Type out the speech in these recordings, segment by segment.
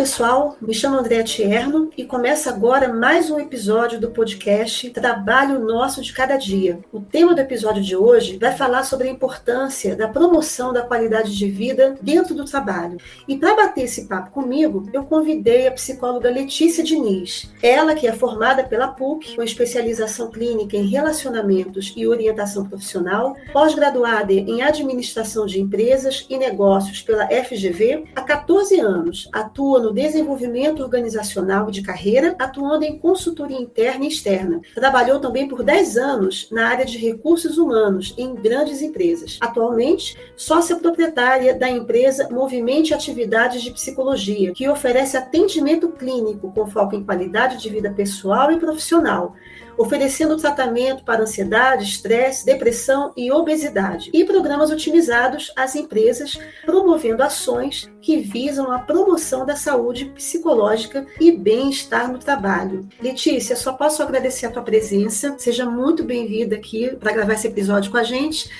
pessoal, me chamo Andréa Tierno e começa agora mais um episódio do podcast Trabalho Nosso de Cada Dia. O tema do episódio de hoje vai falar sobre a importância da promoção da qualidade de vida dentro do trabalho. E para bater esse papo comigo, eu convidei a psicóloga Letícia Diniz. Ela que é formada pela PUC, com especialização clínica em relacionamentos e orientação profissional, pós-graduada em administração de empresas e negócios pela FGV, há 14 anos atua no desenvolvimento organizacional de carreira, atuando em consultoria interna e externa. Trabalhou também por 10 anos na área de recursos humanos em grandes empresas. Atualmente, sócia proprietária da empresa Movimente Atividades de Psicologia, que oferece atendimento clínico com foco em qualidade de vida pessoal e profissional oferecendo tratamento para ansiedade, estresse, depressão e obesidade, e programas otimizados às empresas, promovendo ações que visam a promoção da saúde psicológica e bem-estar no trabalho. Letícia, só posso agradecer a tua presença. Seja muito bem-vinda aqui para gravar esse episódio com a gente.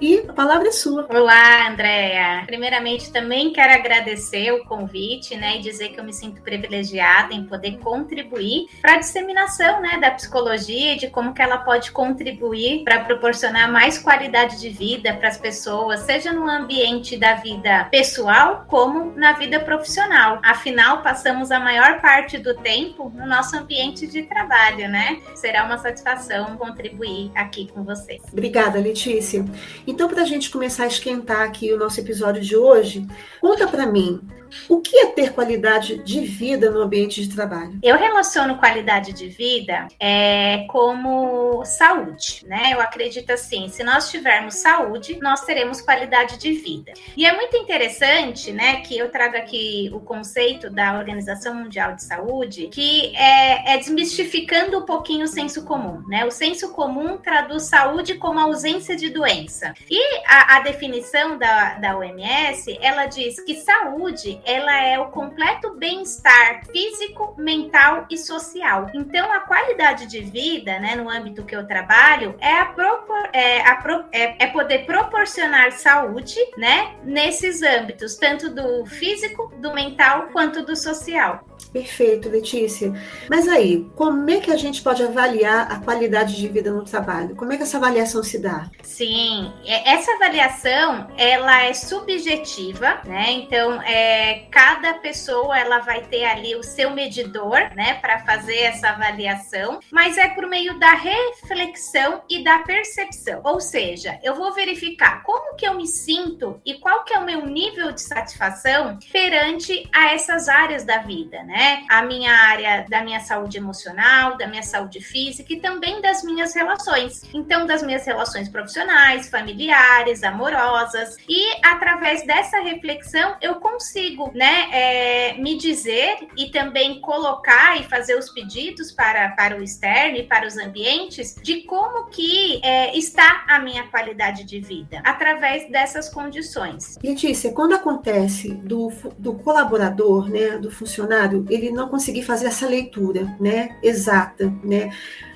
E a palavra é sua. Olá, Andréa. Primeiramente, também quero agradecer o convite, né, e dizer que eu me sinto privilegiada em poder contribuir para a disseminação, né, da psicologia e de como que ela pode contribuir para proporcionar mais qualidade de vida para as pessoas, seja no ambiente da vida pessoal como na vida profissional. Afinal, passamos a maior parte do tempo no nosso ambiente de trabalho, né? Será uma satisfação contribuir aqui com vocês. Obrigada, Letícia. Então, para a gente começar a esquentar aqui o nosso episódio de hoje, conta para mim o que é ter qualidade de vida no ambiente de trabalho? Eu relaciono qualidade de vida é, como saúde, né? Eu acredito assim, se nós tivermos saúde, nós teremos qualidade de vida. E é muito interessante, né, que eu trago aqui o conceito da Organização Mundial de Saúde, que é, é desmistificando um pouquinho o senso comum, né? O senso comum traduz saúde como ausência de doença. E a, a definição da, da OMS, ela diz que saúde ela é o completo bem-estar físico, mental e social. Então, a qualidade de vida, né, no âmbito que eu trabalho, é, a propor, é, a pro, é, é poder proporcionar saúde, né, nesses âmbitos, tanto do físico, do mental, quanto do social. Perfeito, Letícia. Mas aí, como é que a gente pode avaliar a qualidade de vida no trabalho? Como é que essa avaliação se dá? Sim, é, essa avaliação ela é subjetiva, né? Então, é, cada pessoa ela vai ter ali o seu medidor, né, para fazer essa avaliação, mas é por meio da reflexão e da percepção. Ou seja, eu vou verificar como que eu me sinto e qual que é o meu nível de satisfação perante a essas áreas da vida, né? Né? A minha área da minha saúde emocional, da minha saúde física e também das minhas relações. Então, das minhas relações profissionais, familiares, amorosas. E através dessa reflexão, eu consigo, né, é, me dizer e também colocar e fazer os pedidos para, para o externo e para os ambientes de como que é, está a minha qualidade de vida através dessas condições. Letícia, quando acontece do, do colaborador, né, do funcionário, ele não conseguir fazer essa leitura, né, exata, né,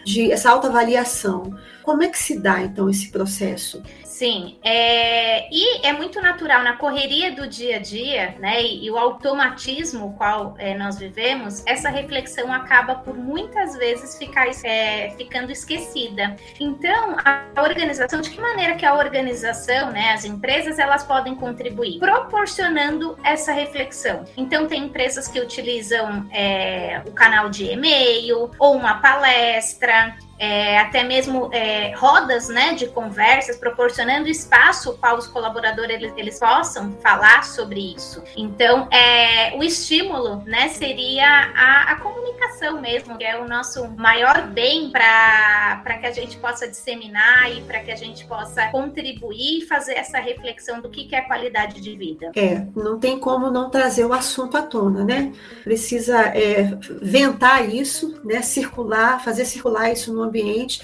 de essa autoavaliação. Como é que se dá então esse processo? Sim, é, e é muito natural na correria do dia a dia, né, e, e o automatismo qual é, nós vivemos, essa reflexão acaba por muitas vezes ficar é, ficando esquecida. Então, a organização, de que maneira que a organização, né, as empresas, elas podem contribuir? Proporcionando essa reflexão. Então, tem empresas que utilizam é, o canal de e-mail ou uma palestra, Instagram é, até mesmo é, rodas né, de conversas, proporcionando espaço para os colaboradores eles, eles possam falar sobre isso. Então, é, o estímulo né, seria a, a comunicação mesmo, que é o nosso maior bem para que a gente possa disseminar e para que a gente possa contribuir e fazer essa reflexão do que, que é qualidade de vida. É, não tem como não trazer o assunto à tona, né? Precisa é, ventar isso, né, circular, fazer circular isso no ambiente,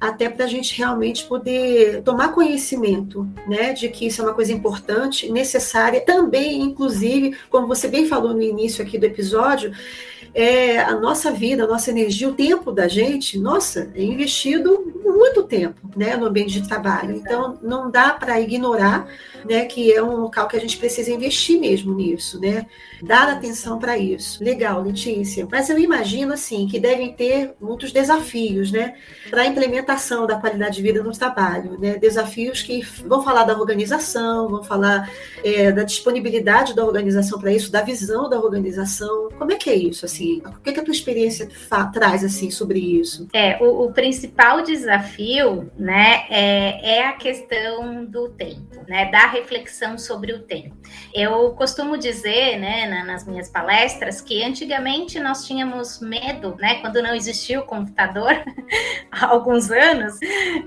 até para a gente realmente poder tomar conhecimento, né, de que isso é uma coisa importante, necessária, também, inclusive, como você bem falou no início aqui do episódio, é a nossa vida, a nossa energia, o tempo da gente, nossa, é investido muito tempo, né, no ambiente de trabalho. Então, não dá para ignorar, né, que é um local que a gente precisa investir mesmo nisso, né, dar atenção para isso. Legal, Letícia. Mas eu imagino assim que devem ter muitos desafios, né, para a implementação da qualidade de vida no trabalho, né, desafios que vão falar da organização, vão falar é, da disponibilidade da organização para isso, da visão da organização. Como é que é isso assim? O que, é que a tua experiência traz assim sobre isso? É o, o principal desafio, né, é, é a questão do tempo, né, da reflexão sobre o tempo. Eu costumo dizer, né, na, nas minhas palestras, que antigamente nós tínhamos medo, né, quando não existia o computador, há alguns anos,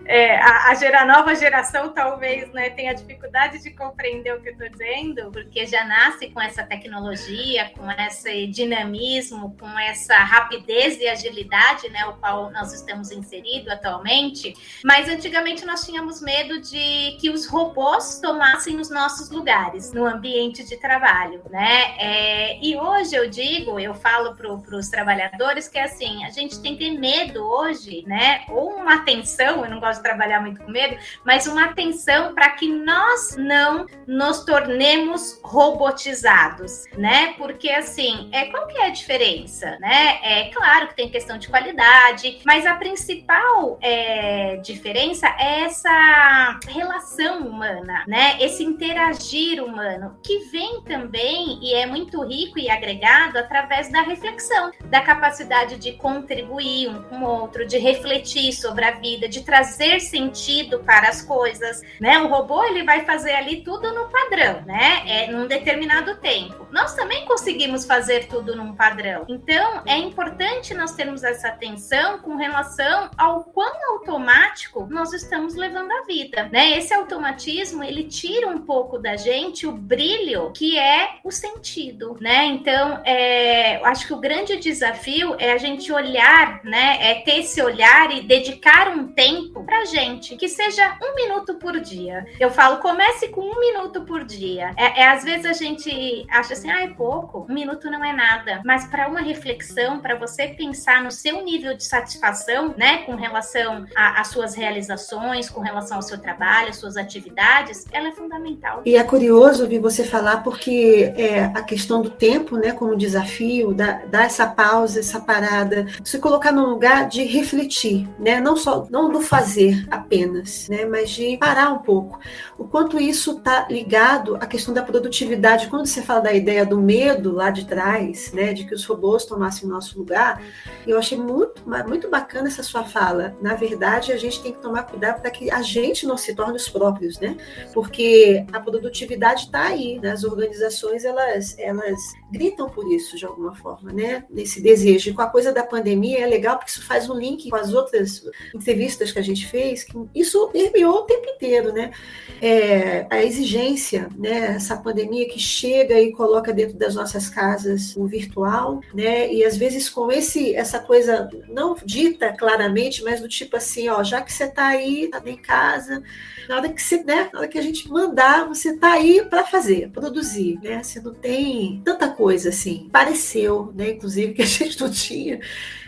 é, a, a gera, nova geração talvez, né, tenha dificuldade de compreender o que eu estou dizendo, porque já nasce com essa tecnologia, com esse dinamismo, com essa rapidez e agilidade, né, o qual nós estamos inseridos atualmente. Mas antigamente nós tínhamos medo de que os robôs tomassem os nossos lugares no ambiente de trabalho, né? É, e hoje eu digo, eu falo para os trabalhadores que assim, a gente tem que ter medo hoje, né? Ou uma atenção, eu não gosto de trabalhar muito com medo, mas uma atenção para que nós não nos tornemos robotizados, né? Porque assim, é qual que é a diferença, né? É claro que tem questão de qualidade, mas a principal é, diferença é essa relação humana, né? Esse interagir humano que vem também e é muito rico e agregado através da reflexão, da capacidade de contribuir um com o outro, de refletir sobre a vida, de trazer sentido para as coisas, né? O robô ele vai fazer ali tudo no padrão, né? É num determinado tempo. Nós também conseguimos fazer tudo num padrão. Então, é importante nós termos essa atenção com relação ao quão automático nós estamos levando a vida, né? Esse automatismo, ele tira um pouco da gente o brilho que é o sentido, né? Então, é, acho que o grande desafio é a gente olhar, né? É ter esse olhar e dedicar um tempo pra gente, que seja um minuto por dia. Eu falo, comece com um minuto por dia. É, é às vezes a gente acha assim, ah, é pouco, um minuto não é nada. Mas para uma reflexão, para você pensar no seu nível de satisfação, né, com relação às suas realizações, com relação ao seu trabalho, às suas atividades, ela é fundamental. E é curioso ouvir você falar porque é, a questão do tempo, né, como desafio, dar, dar essa pausa, essa parada, se colocar num lugar de refletir, né, não só não do fazer apenas, né, mas de parar um pouco. O quanto isso está ligado à questão da produtividade. Quando você fala da ideia do medo lá de trás, né, de que os robôs tomassem o nosso lugar, eu achei muito, muito bacana essa sua fala. Na verdade, a gente tem que tomar cuidado para que a gente não se torne os próprios, né? Porque a produtividade está aí, né? as organizações elas, elas gritam por isso de alguma forma, né? Nesse desejo. E com a coisa da pandemia é legal porque isso faz um link com as outras entrevistas que a gente fez, que isso permeou o tempo inteiro, né? É, a exigência, né? Essa pandemia que chega e coloca dentro das nossas casas o virtual, né? E às vezes com esse essa coisa não dita claramente, mas do tipo assim, ó, já que você está aí, tá em casa, na hora que você, né? Na hora que a gente mandar, você está aí para fazer, produzir, né? Você não tem tanta coisa assim. Pareceu, né? Inclusive que a gente não tinha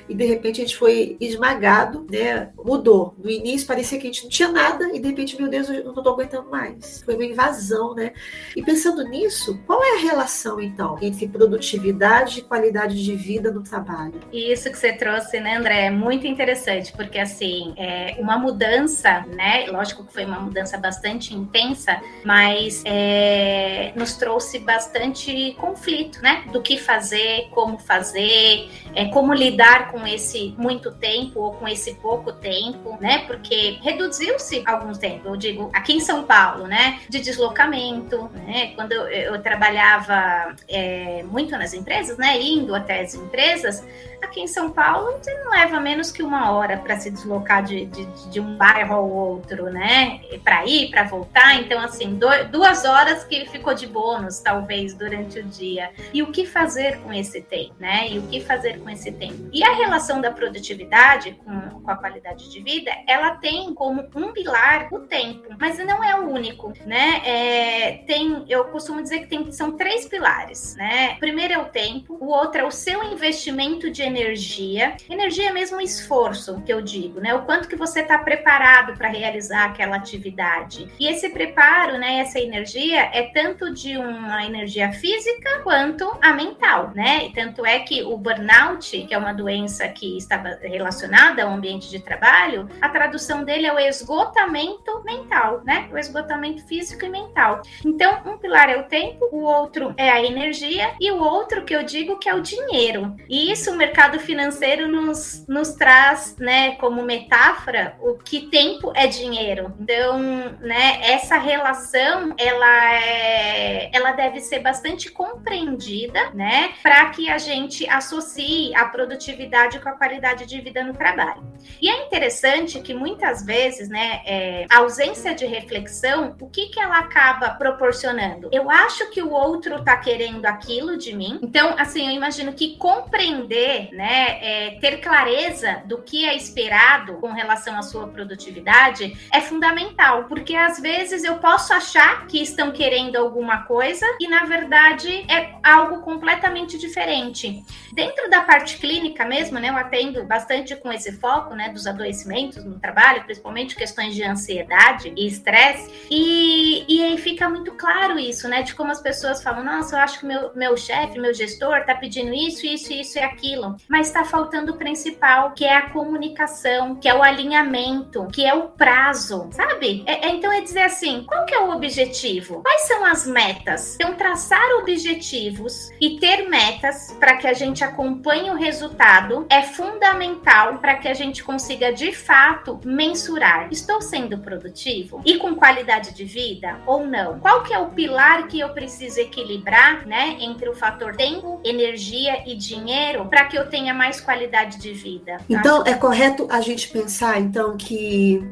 e de repente a gente foi esmagado, né? Mudou. No início parecia que a gente não tinha nada e de repente, meu Deus, eu não estou aguentando mais. Foi uma invasão, né? E pensando nisso, qual é a relação então entre produtividade e qualidade de vida no trabalho? E isso que você trouxe, né, André, é muito interessante, porque assim, é uma mudança, né? Lógico que foi uma mudança bastante intensa, mas é, nos trouxe bastante conflito, né? Do que fazer, como fazer, é, como lidar com esse muito tempo ou com esse pouco tempo, né? Porque reduziu-se algum tempo, eu digo, aqui em São Paulo, né? De deslocamento, né? Quando eu, eu trabalhava é, muito nas empresas, né? Indo até as empresas, Aqui em São Paulo, você não leva menos que uma hora para se deslocar de, de, de, um bairro ao outro, né? Para ir, para voltar. Então, assim, do, duas horas que ficou de bônus, talvez, durante o dia. E o que fazer com esse tempo, né? E o que fazer com esse tempo? E a relação da produtividade com, com a qualidade de vida, ela tem como um pilar o tempo, mas não é o único, né? É, tem, eu costumo dizer que tem, são três pilares, né? O primeiro é o tempo, o outro é o seu investimento de energia. Energia é mesmo esforço, que eu digo, né? O quanto que você está preparado para realizar aquela atividade. E esse preparo, né, essa energia é tanto de uma energia física quanto a mental, né? E tanto é que o burnout, que é uma doença que está relacionada ao ambiente de trabalho, a tradução dele é o esgotamento mental, né? O esgotamento físico e mental. Então, um pilar é o tempo, o outro é a energia e o outro que eu digo que é o dinheiro. E isso o mercado financeiro nos, nos traz, né, como metáfora, o que tempo é dinheiro. Então, né, essa relação, ela é, ela deve ser bastante compreendida, né, para que a gente associe a produtividade com a qualidade de vida no trabalho. E é interessante que muitas vezes, né, é, a ausência de reflexão, o que que ela acaba proporcionando? Eu acho que o outro tá querendo aquilo de mim. Então, assim, eu imagino que compreender, né, é, ter clareza do que é esperado com relação à sua produtividade é fundamental, porque às vezes eu posso achar que estão querendo alguma coisa e na verdade é algo completamente diferente. Dentro da parte clínica mesmo, né, eu atendo bastante com esse foco, né, dos adoecimentos no trabalho, principalmente questões de ansiedade e estresse, e, aí fica muito claro isso, né, de como as pessoas falam, nossa, eu acho que meu, meu chefe, meu gestor tá pedindo isso, isso, isso e aquilo, mas está faltando o principal, que é a comunicação, que é o alinhamento, que é o prazo, sabe? É, é, então é dizer assim, qual que é o objetivo? Quais são as metas? Então traçar objetivos e ter metas para que a gente acompanhe o resultado é fundamental para que a gente consiga de fato mensurar. Estou sendo produtivo e com qualidade de vida ou não? Qual que é o pilar que eu preciso equilibrar, né, entre o fator tempo, energia e dinheiro para que eu tenha mais qualidade de vida? Então é correto a gente pensar então que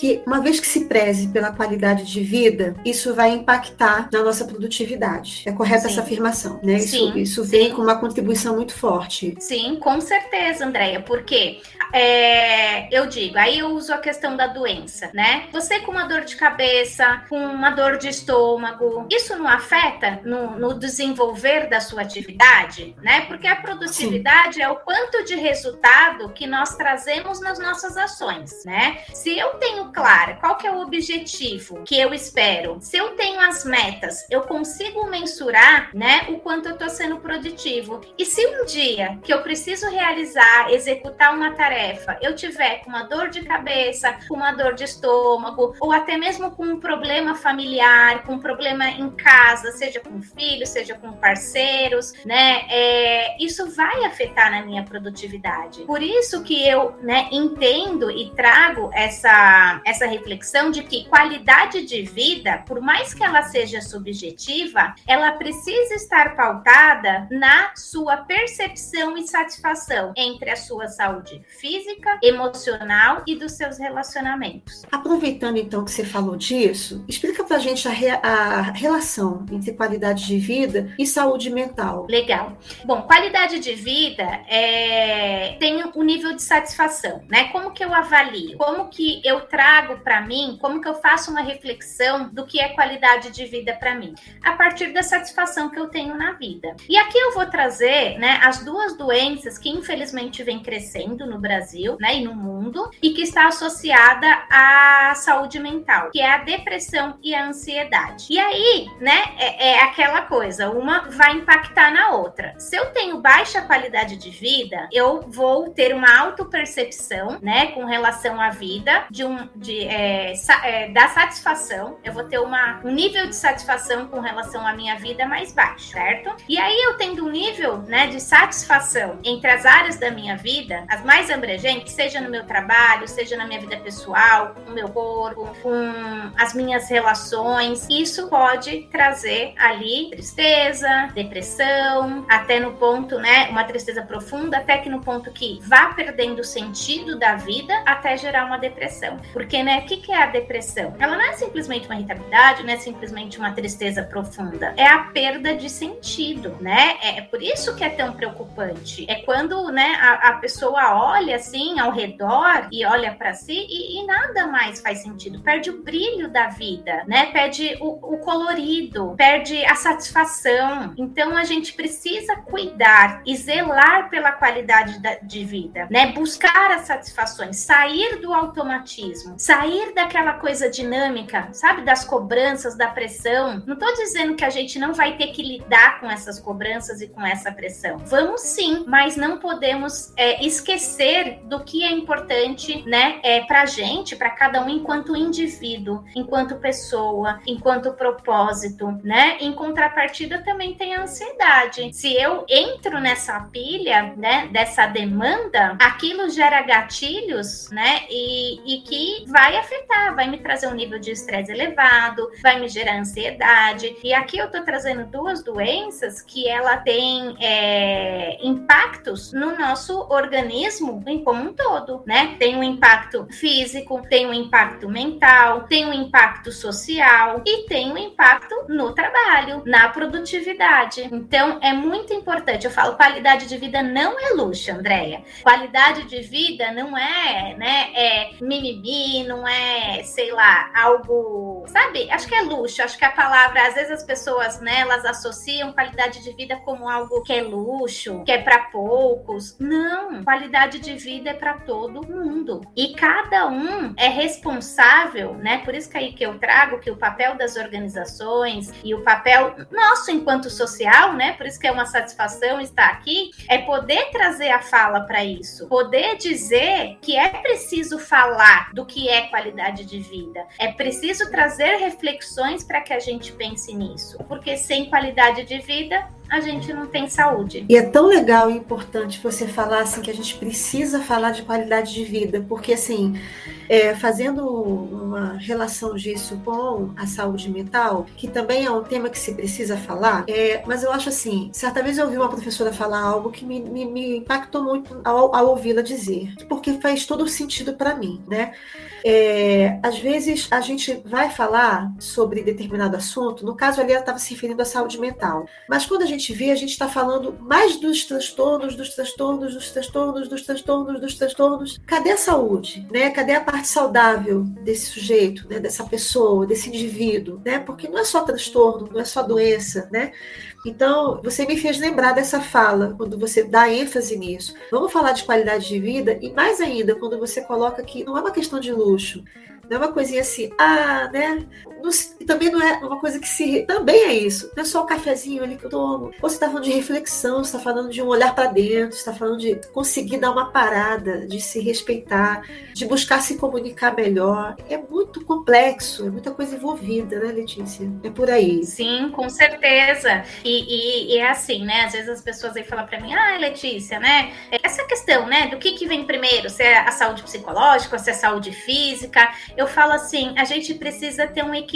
que uma vez que se preze pela qualidade de vida, isso vai impactar na nossa produtividade. É correta essa afirmação, né? Sim, isso, isso vem sim. com uma contribuição muito forte. Sim, com certeza, Andréia, porque é, eu digo, aí eu uso a questão da doença, né? Você com uma dor de cabeça, com uma dor de estômago, isso não afeta no, no desenvolver da sua atividade, né? Porque a produtividade sim. é o quanto de resultado que nós trazemos nas nossas ações, né? Se eu tenho clara qual que é o objetivo que eu espero, se eu tenho as metas, eu consigo mensurar, né, o quanto eu estou sendo produtivo. E se um dia que eu preciso realizar, executar uma tarefa, eu tiver com uma dor de cabeça, com uma dor de estômago, ou até mesmo com um problema familiar, com um problema em casa, seja com filhos, seja com parceiros, né, é, isso vai afetar na minha produtividade. Por isso que eu, né, entendo e trago essa essa, reflexão de que qualidade de vida, por mais que ela seja subjetiva, ela precisa estar pautada na sua percepção e satisfação entre a sua saúde física, emocional e dos seus relacionamentos. Aproveitando então que você falou disso, explica pra gente a, re a relação entre qualidade de vida e saúde mental. Legal. Bom, qualidade de vida é... tem o um nível de satisfação, né? Como que eu avalio? Como que eu trago trago para mim, como que eu faço uma reflexão do que é qualidade de vida para mim? A partir da satisfação que eu tenho na vida. E aqui eu vou trazer, né, as duas doenças que infelizmente vem crescendo no Brasil, né, e no mundo, e que está associada à saúde mental, que é a depressão e a ansiedade. E aí, né, é, é aquela coisa, uma vai impactar na outra. Se eu tenho baixa qualidade de vida, eu vou ter uma autopercepção, né, com relação à vida, de um, de, é, sa, é, da satisfação, eu vou ter uma, um nível de satisfação com relação à minha vida mais baixo, certo? E aí eu tendo um nível, né, de satisfação entre as áreas da minha vida, as mais abrangentes, seja no meu trabalho, seja na minha vida pessoal, com o meu corpo, com as minhas relações, isso pode trazer ali tristeza, depressão, até no ponto, né, uma tristeza profunda, até que no ponto que vá perdendo o sentido da vida até gerar uma depressão. Porque, né, o que, que é a depressão? Ela não é simplesmente uma irritabilidade, não é simplesmente uma tristeza profunda, é a perda de sentido, né? É, é por isso que é tão preocupante. É quando, né, a, a pessoa olha assim ao redor e olha para si e, e, nada mais faz sentido, perde o brilho da vida, né? Perde o, o colorido, perde a satisfação. Então a gente precisa cuidar e zelar pela qualidade da, de vida, né? Buscar as satisfações, sair do automatismo, sair daquela coisa dinâmica, sabe, das cobranças, da pressão. Não tô dizendo que a gente não vai ter que lidar com essas cobranças e com essa pressão. Vamos sim, mas não podemos é, esquecer do que é importante, né, é, pra gente, para cada um enquanto indivíduo, enquanto pessoa, enquanto propósito, né? Em contrapartida também tem a ansiedade. Se eu entro nessa pilha, né, dessa demanda, aquilo gera gatilhos, né, e, e que vai afetar, vai me trazer um nível de estresse elevado, vai me gerar ansiedade. E aqui eu tô trazendo duas doenças que ela tem é, impactos no nosso organismo em como um todo, né? Tem um impacto físico, tem um impacto mental, tem um impacto social e tem um impacto no trabalho, na produtividade. Então é muito importante. Eu falo qualidade de vida não é luxo, Andréia. Qualidade de vida não é, né? É mimimi, não é, sei lá, algo, sabe? Acho que é luxo. Acho que a palavra, às vezes as pessoas, né? Elas associam qualidade de vida como algo que é luxo, que é para poucos. Não, qualidade de vida é para todo mundo. E cada um é responsável, né? Por isso que aí que eu trago que o papel das organizações e o papel nosso enquanto social, né? Por isso que é uma satisfação estar aqui, é poder trazer a fala para isso, poder dizer que é preciso falar do que é qualidade de vida, é preciso trazer reflexões para que a gente pense nisso, porque sem qualidade de vida a gente não tem saúde. E é tão legal e importante você falar assim que a gente precisa falar de qualidade de vida, porque assim, é, fazendo uma relação disso com a saúde mental, que também é um tema que se precisa falar, é, mas eu acho assim, certa vez eu ouvi uma professora falar algo que me, me, me impactou muito ao, ao ouvi-la dizer, porque faz todo sentido para mim, né? É, às vezes a gente vai falar sobre determinado assunto, no caso ali ela estava se referindo à saúde mental, mas quando a gente vê, a gente está falando mais dos transtornos, dos transtornos, dos transtornos, dos transtornos, dos transtornos. Cadê a saúde? Né? Cadê a parte saudável desse sujeito, né? dessa pessoa, desse indivíduo? Né? Porque não é só transtorno, não é só doença, né? Então, você me fez lembrar dessa fala, quando você dá ênfase nisso. Vamos falar de qualidade de vida, e mais ainda, quando você coloca que não é uma questão de luxo, não é uma coisinha assim, ah, né? Não, também não é uma coisa que se. Também é isso. Não é só o cafezinho ali que eu tomo. Você está falando de reflexão, você está falando de um olhar para dentro, está falando de conseguir dar uma parada, de se respeitar, de buscar se comunicar melhor. É muito complexo, é muita coisa envolvida, né, Letícia? É por aí. Sim, com certeza. E, e, e é assim, né? Às vezes as pessoas aí falam para mim, ah, Letícia, né? Essa questão, né? Do que, que vem primeiro? Se é a saúde psicológica, se é a saúde física eu falo assim, a gente precisa ter um equilíbrio,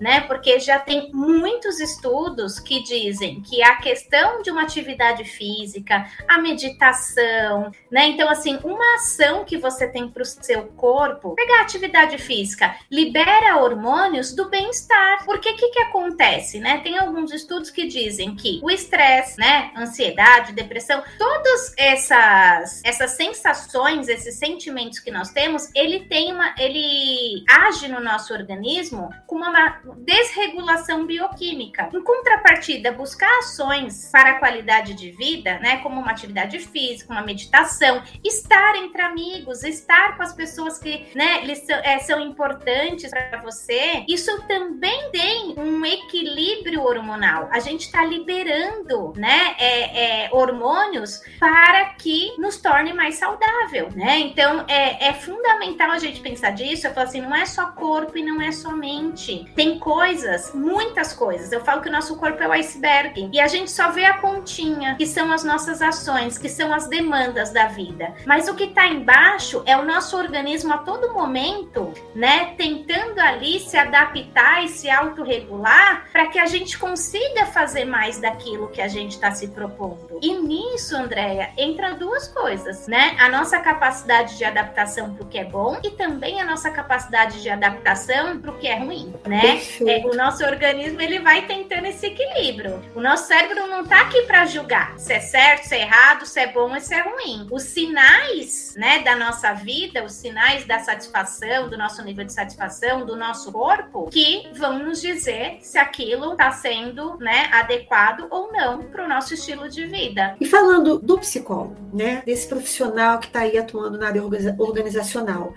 né? Porque já tem muitos estudos que dizem que a questão de uma atividade física, a meditação, né? Então, assim, uma ação que você tem para o seu corpo, pegar atividade física, libera hormônios do bem-estar. Porque o que, que acontece, né? Tem alguns estudos que dizem que o estresse, né? Ansiedade, depressão, todas essas, essas sensações, esses sentimentos que nós temos, ele tem uma. ele age no nosso organismo com uma desregulação bioquímica. Em contrapartida, buscar ações para a qualidade de vida, né, como uma atividade física, uma meditação, estar entre amigos, estar com as pessoas que, né, são, é, são importantes para você, isso também tem um equilíbrio hormonal. A gente está liberando, né, é, é, hormônios para que nos torne mais saudável, né? Então é, é fundamental a gente pensar disso fala assim, não é só corpo e não é só mente. Tem coisas, muitas coisas. Eu falo que o nosso corpo é o iceberg e a gente só vê a pontinha, que são as nossas ações, que são as demandas da vida. Mas o que está embaixo é o nosso organismo a todo momento, né, tentando ali se adaptar e se autorregular para que a gente consiga fazer mais daquilo que a gente está se propondo. E nisso, Andréia, entra duas coisas, né? A nossa capacidade de adaptação para o que é bom e também a nossa capacidade de adaptação para o que é ruim, né? É, o nosso organismo ele vai tentando esse equilíbrio. O nosso cérebro não está aqui para julgar se é certo, se é errado, se é bom ou se é ruim. Os sinais, né, da nossa vida, os sinais da satisfação, do nosso nível de satisfação, do nosso corpo, que vão nos dizer se aquilo está sendo, né, adequado ou não para o nosso estilo de vida. E falando do psicólogo, né, desse profissional que está aí atuando na área organizacional.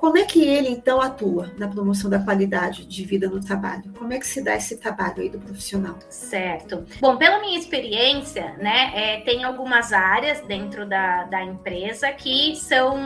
Como é que ele, então, atua na promoção da qualidade de vida no trabalho? Como é que se dá esse trabalho aí do profissional? Certo. Bom, pela minha experiência, né, é, tem algumas áreas dentro da, da empresa que são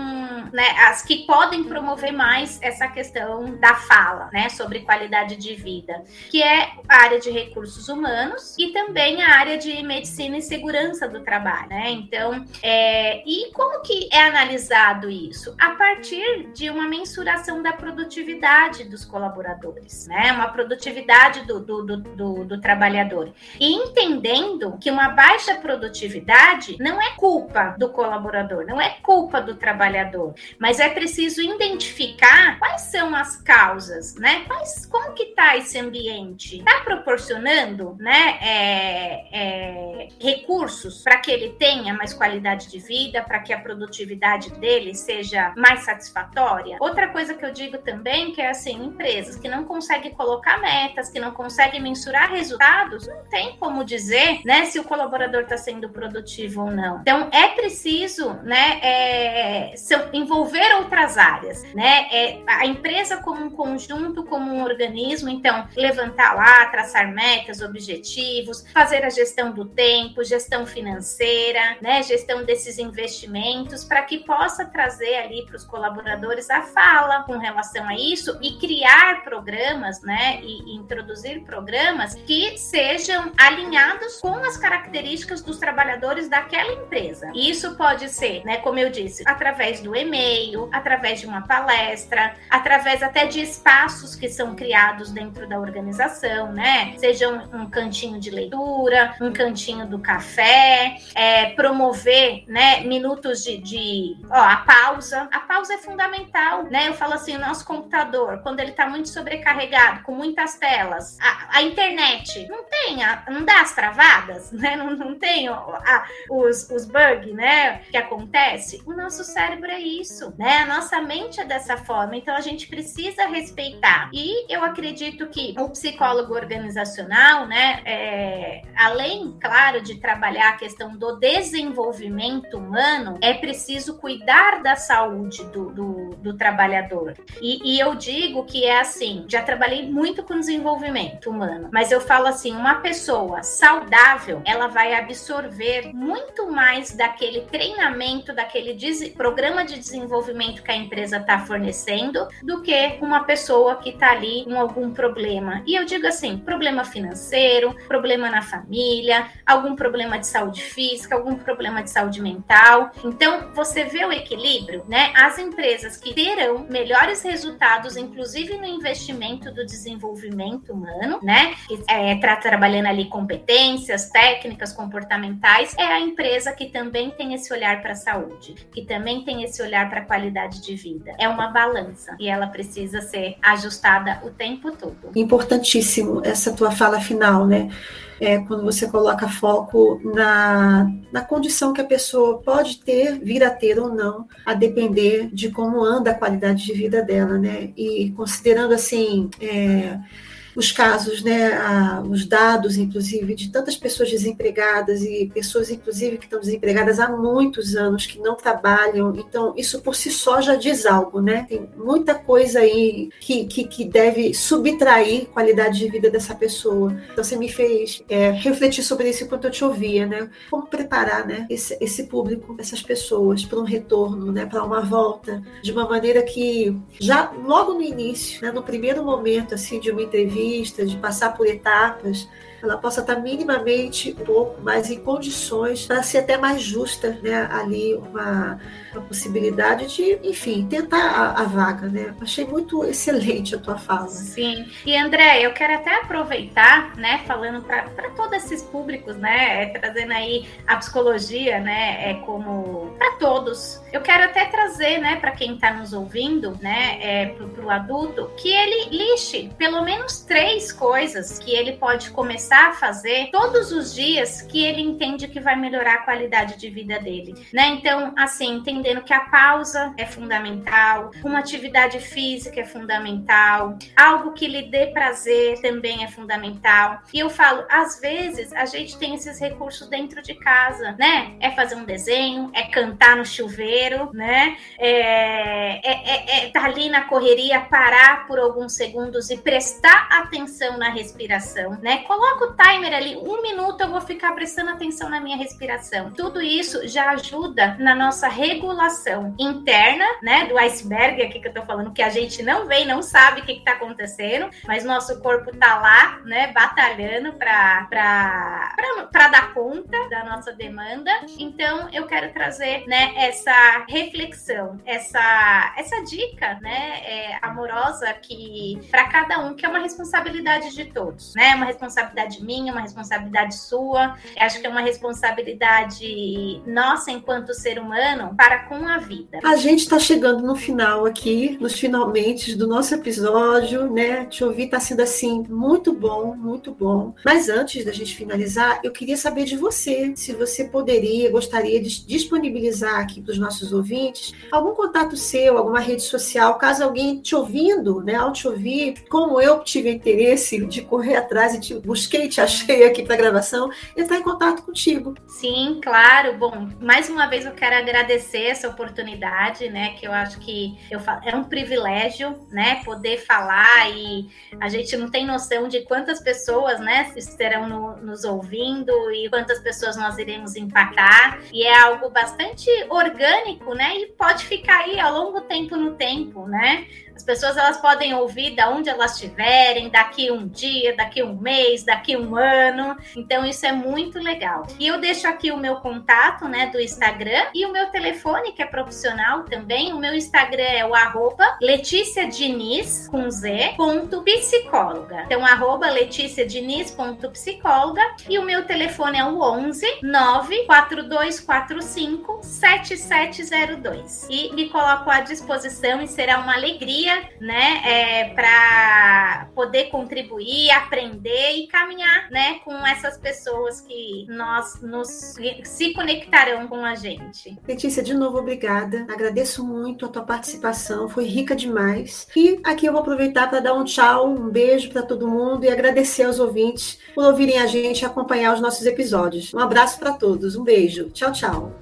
né, as que podem promover mais essa questão da fala, né, sobre qualidade de vida, que é a área de recursos humanos e também a área de medicina e segurança do trabalho, né? Então, é, e como que é analisado isso? A partir de uma uma mensuração da produtividade dos colaboradores, né? Uma produtividade do, do, do, do, do trabalhador. E entendendo que uma baixa produtividade não é culpa do colaborador, não é culpa do trabalhador, mas é preciso identificar quais são as causas, né? Quais, como que está esse ambiente? Está proporcionando, né, é, é, recursos para que ele tenha mais qualidade de vida, para que a produtividade dele seja mais satisfatória? Outra coisa que eu digo também que é assim, empresas que não conseguem colocar metas, que não conseguem mensurar resultados, não tem como dizer, né, se o colaborador está sendo produtivo ou não. Então é preciso, né, é, envolver outras áreas, né, é, a empresa como um conjunto, como um organismo, então levantar lá, traçar metas, objetivos, fazer a gestão do tempo, gestão financeira, né, gestão desses investimentos, para que possa trazer ali para os colaboradores a fala com relação a isso e criar programas, né, e, introduzir programas que sejam alinhados com as características dos trabalhadores daquela empresa. Isso pode ser, né, como eu disse, através do e-mail, através de uma palestra, através até de espaços que são criados dentro da organização, né, seja um, um cantinho de leitura, um cantinho do café, é, promover, né, minutos de, de ó, a pausa. A pausa é fundamental né? Eu falo assim, o nosso computador, quando ele está muito sobrecarregado, com muitas telas, a, a internet não tem, a, não dá as travadas, né? Não, não tem a, os, os bugs, né? Que acontece. O nosso cérebro é isso, né? A nossa mente é dessa forma, então a gente precisa respeitar. E eu acredito que o psicólogo organizacional, né? É, além, claro, de trabalhar a questão do desenvolvimento humano, é preciso cuidar da saúde do, do, do trabalhador. E, e, eu digo que é assim: já trabalhei muito com desenvolvimento humano, mas eu falo assim: uma pessoa saudável, ela vai absorver muito mais daquele treinamento, daquele programa de desenvolvimento que a empresa está fornecendo, do que uma pessoa que está ali com algum problema. E eu digo assim: problema financeiro, problema na família, algum problema de saúde física, algum problema de saúde mental. Então, você vê o equilíbrio, né? As empresas que terão melhores resultados, inclusive no investimento do desenvolvimento humano, né? É, tá trabalhando ali competências, técnicas comportamentais, é a empresa que também tem esse olhar para a saúde, que também tem esse olhar para a qualidade de vida. É uma balança e ela precisa ser ajustada o tempo todo. Importantíssimo essa tua fala final, né? É, quando você coloca foco na, na condição que a pessoa pode ter, vir a ter ou não, a depender de como anda a qualidade de vida dela, né? E considerando assim. É, os casos, né, a, os dados, inclusive, de tantas pessoas desempregadas e pessoas, inclusive, que estão desempregadas há muitos anos, que não trabalham. Então, isso por si só já diz algo, né? Tem muita coisa aí que, que, que deve subtrair qualidade de vida dessa pessoa. Então, você me fez é, refletir sobre isso enquanto eu te ouvia, né? Como preparar, né, esse, esse público, essas pessoas, para um retorno, né, para uma volta, de uma maneira que já logo no início, né, no primeiro momento, assim, de uma entrevista, de passar por etapas, ela possa estar minimamente um pouco mais em condições para ser até mais justa, né? Ali uma, uma possibilidade de, enfim, tentar a, a, vaga, né? Achei muito excelente a tua fala. Sim. E André, eu quero até aproveitar, né, falando para todos esses públicos, né, é, trazendo aí a psicologia, né, é como para todos. Eu quero até trazer, né, para quem está nos ouvindo, né, é, para o adulto, que ele lixe pelo menos três coisas que ele pode começar começar a fazer todos os dias que ele entende que vai melhorar a qualidade de vida dele, né? Então, assim, entendendo que a pausa é fundamental, uma atividade física é fundamental, algo que lhe dê prazer também é fundamental. E eu falo, às vezes a gente tem esses recursos dentro de casa, né? É fazer um desenho, é cantar no chuveiro, né? É, é, é, é tá ali na correria, parar por alguns segundos e prestar atenção na respiração, né? Coloca o timer ali, um minuto eu vou ficar prestando atenção na minha respiração. Tudo isso já ajuda na nossa regulação interna, né? Do iceberg aqui que eu tô falando, que a gente não vê não sabe o que, que tá acontecendo, mas nosso corpo tá lá, né? Batalhando para dar conta da nossa demanda. Então, eu quero trazer, né, essa reflexão, essa, essa dica, né, é, amorosa que para cada um, que é uma responsabilidade de todos, né? Uma responsabilidade responsabilidade minha, uma responsabilidade sua. Acho que é uma responsabilidade nossa enquanto ser humano para com a vida. A gente está chegando no final aqui, nos finalmente do nosso episódio, né? Te ouvir está sendo assim muito bom, muito bom. Mas antes da gente finalizar, eu queria saber de você, se você poderia, gostaria de disponibilizar aqui para os nossos ouvintes algum contato seu, alguma rede social, caso alguém te ouvindo, né, ao te ouvir, como eu tive interesse de correr atrás e te busquei te achei aqui para gravação, entrar em contato contigo. Sim, claro. Bom, mais uma vez eu quero agradecer essa oportunidade, né? Que eu acho que eu é um privilégio, né? Poder falar e a gente não tem noção de quantas pessoas, né, estarão no, nos ouvindo e quantas pessoas nós iremos impactar. E é algo bastante orgânico, né? E pode ficar aí ao longo tempo no tempo, né? As pessoas elas podem ouvir da onde elas estiverem, daqui um dia, daqui um mês, daqui um ano. Então isso é muito legal. E eu deixo aqui o meu contato, né, do Instagram e o meu telefone que é profissional também. O meu Instagram é o arroba Letícia Diniz com Z ponto psicóloga. Então arroba Letícia Diniz ponto psicóloga e o meu telefone é o 11 94245 7702 e me coloco à disposição e será uma alegria né, é, para poder contribuir, aprender e caminhar, né, com essas pessoas que nós nos se conectarão com a gente. Letícia, de novo obrigada. Agradeço muito a tua participação, foi rica demais. E aqui eu vou aproveitar para dar um tchau, um beijo para todo mundo e agradecer aos ouvintes por ouvirem a gente e acompanhar os nossos episódios. Um abraço para todos, um beijo. Tchau, tchau.